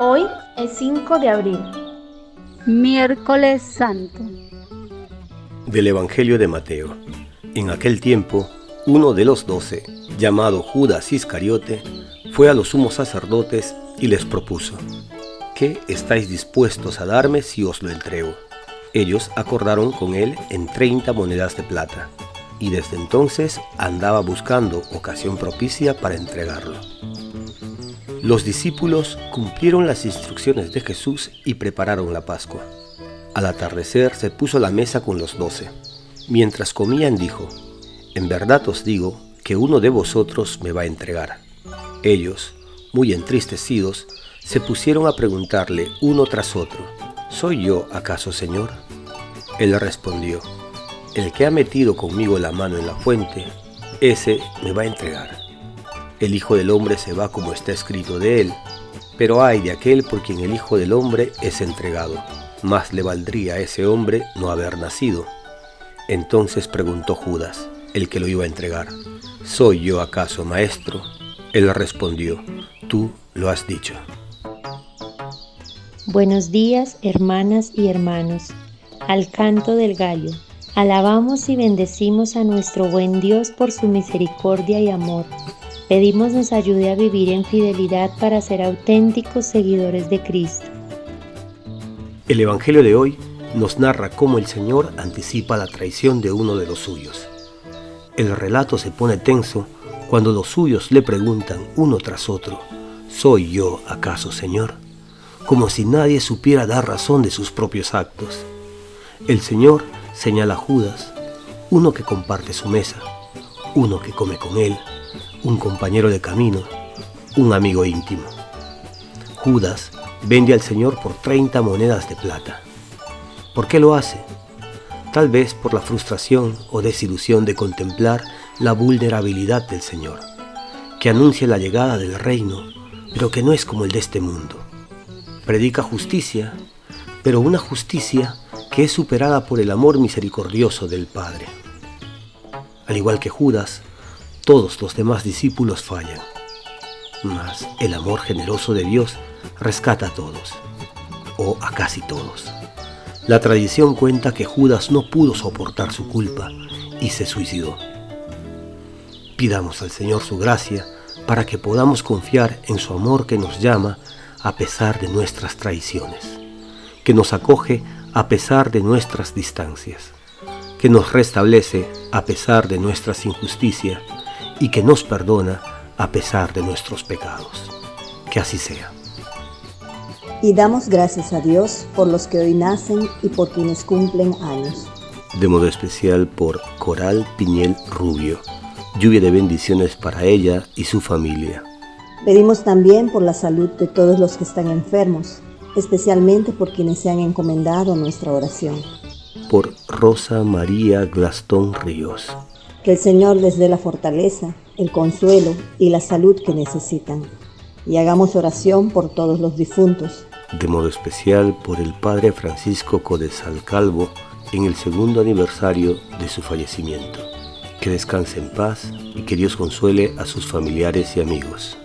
Hoy es 5 de abril. Miércoles Santo. Del Evangelio de Mateo. En aquel tiempo, uno de los doce, llamado Judas Iscariote, fue a los sumos sacerdotes y les propuso, ¿qué estáis dispuestos a darme si os lo entrego? Ellos acordaron con él en 30 monedas de plata, y desde entonces andaba buscando ocasión propicia para entregarlo. Los discípulos cumplieron las instrucciones de Jesús y prepararon la Pascua. Al atardecer se puso la mesa con los doce. Mientras comían dijo, En verdad os digo que uno de vosotros me va a entregar. Ellos, muy entristecidos, se pusieron a preguntarle uno tras otro, ¿Soy yo acaso Señor? Él respondió, El que ha metido conmigo la mano en la fuente, ese me va a entregar. El Hijo del Hombre se va como está escrito de él, pero hay de aquel por quien el Hijo del Hombre es entregado. Más le valdría a ese hombre no haber nacido. Entonces preguntó Judas, el que lo iba a entregar, ¿soy yo acaso maestro? Él respondió, tú lo has dicho. Buenos días, hermanas y hermanos. Al canto del gallo. Alabamos y bendecimos a nuestro buen Dios por su misericordia y amor Pedimos nos ayude a vivir en fidelidad para ser auténticos seguidores de Cristo. El Evangelio de hoy nos narra cómo el Señor anticipa la traición de uno de los suyos. El relato se pone tenso cuando los suyos le preguntan uno tras otro, ¿soy yo acaso Señor? Como si nadie supiera dar razón de sus propios actos. El Señor señala Judas, uno que comparte su mesa, uno que come con él, un compañero de camino, un amigo íntimo. Judas vende al Señor por 30 monedas de plata. ¿Por qué lo hace? Tal vez por la frustración o desilusión de contemplar la vulnerabilidad del Señor, que anuncia la llegada del reino, pero que no es como el de este mundo. Predica justicia, pero una justicia que es superada por el amor misericordioso del Padre. Al igual que Judas, todos los demás discípulos fallan. Mas el amor generoso de Dios rescata a todos, o a casi todos. La tradición cuenta que Judas no pudo soportar su culpa y se suicidó. Pidamos al Señor su gracia para que podamos confiar en su amor que nos llama a pesar de nuestras traiciones, que nos acoge a pesar de nuestras distancias, que nos restablece a pesar de nuestras injusticias y que nos perdona a pesar de nuestros pecados. Que así sea. Y damos gracias a Dios por los que hoy nacen y por quienes cumplen años. De modo especial por Coral Piñel Rubio. Lluvia de bendiciones para ella y su familia. Pedimos también por la salud de todos los que están enfermos, especialmente por quienes se han encomendado nuestra oración. Por Rosa María Glastón Ríos que el Señor les dé la fortaleza, el consuelo y la salud que necesitan. Y hagamos oración por todos los difuntos. De modo especial por el Padre Francisco Codesal Calvo en el segundo aniversario de su fallecimiento. Que descanse en paz y que Dios consuele a sus familiares y amigos.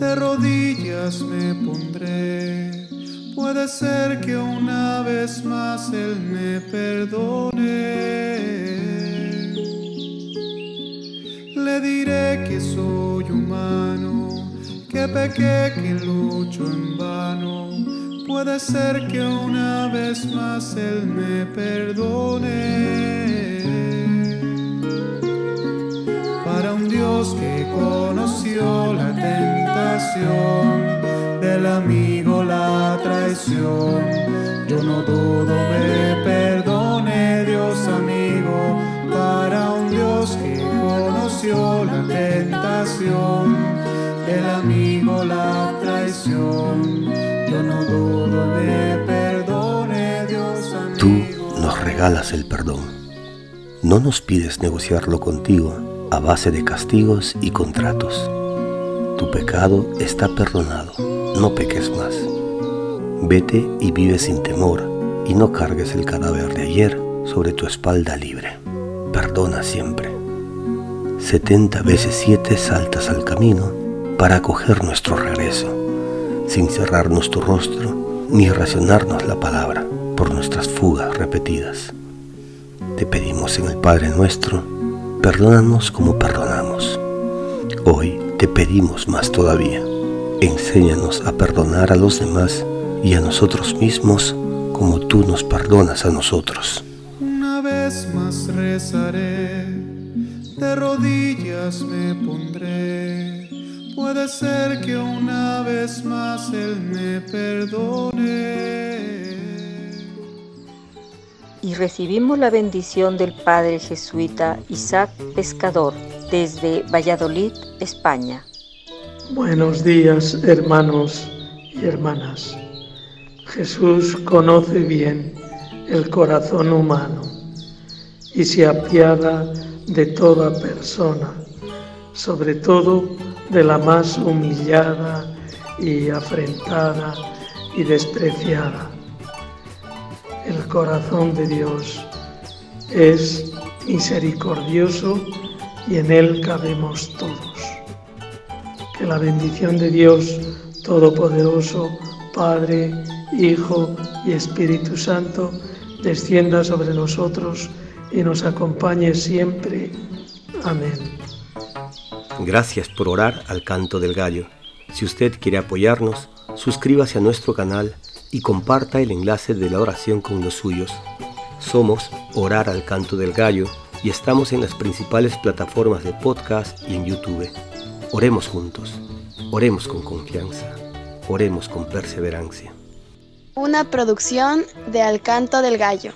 De rodillas me pondré. Puede ser que una vez más Él me perdone. Le diré que soy humano, que pequé, que lucho en vano. Puede ser que una vez más Él me perdone. que conoció la del amigo, la traición. Yo no dudo, me perdone Dios amigo, para un Dios que conoció la tentación del amigo, la traición. Yo no dudo, me perdone Dios amigo. Tú nos regalas el perdón. No nos pides negociarlo contigo a base de castigos y contratos. Tu pecado está perdonado, no peques más. Vete y vive sin temor, y no cargues el cadáver de ayer sobre tu espalda libre. Perdona siempre. Setenta veces siete saltas al camino para acoger nuestro regreso, sin cerrarnos tu rostro ni racionarnos la palabra por nuestras fugas repetidas. Te pedimos en el Padre nuestro, perdónanos como perdonamos. Hoy te pedimos más todavía, enséñanos a perdonar a los demás y a nosotros mismos como tú nos perdonas a nosotros. Una vez más rezaré, de rodillas me pondré. Puede ser que una vez más Él me perdone y recibimos la bendición del Padre jesuita Isaac Pescador desde Valladolid, España. Buenos días, hermanos y hermanas. Jesús conoce bien el corazón humano y se apiada de toda persona, sobre todo de la más humillada y afrentada y despreciada el corazón de Dios es misericordioso y en Él cabemos todos. Que la bendición de Dios Todopoderoso, Padre, Hijo y Espíritu Santo, descienda sobre nosotros y nos acompañe siempre. Amén. Gracias por orar al canto del gallo. Si usted quiere apoyarnos, suscríbase a nuestro canal y comparta el enlace de la oración con los suyos. Somos Orar al Canto del Gallo y estamos en las principales plataformas de podcast y en YouTube. Oremos juntos, oremos con confianza, oremos con perseverancia. Una producción de Al Canto del Gallo.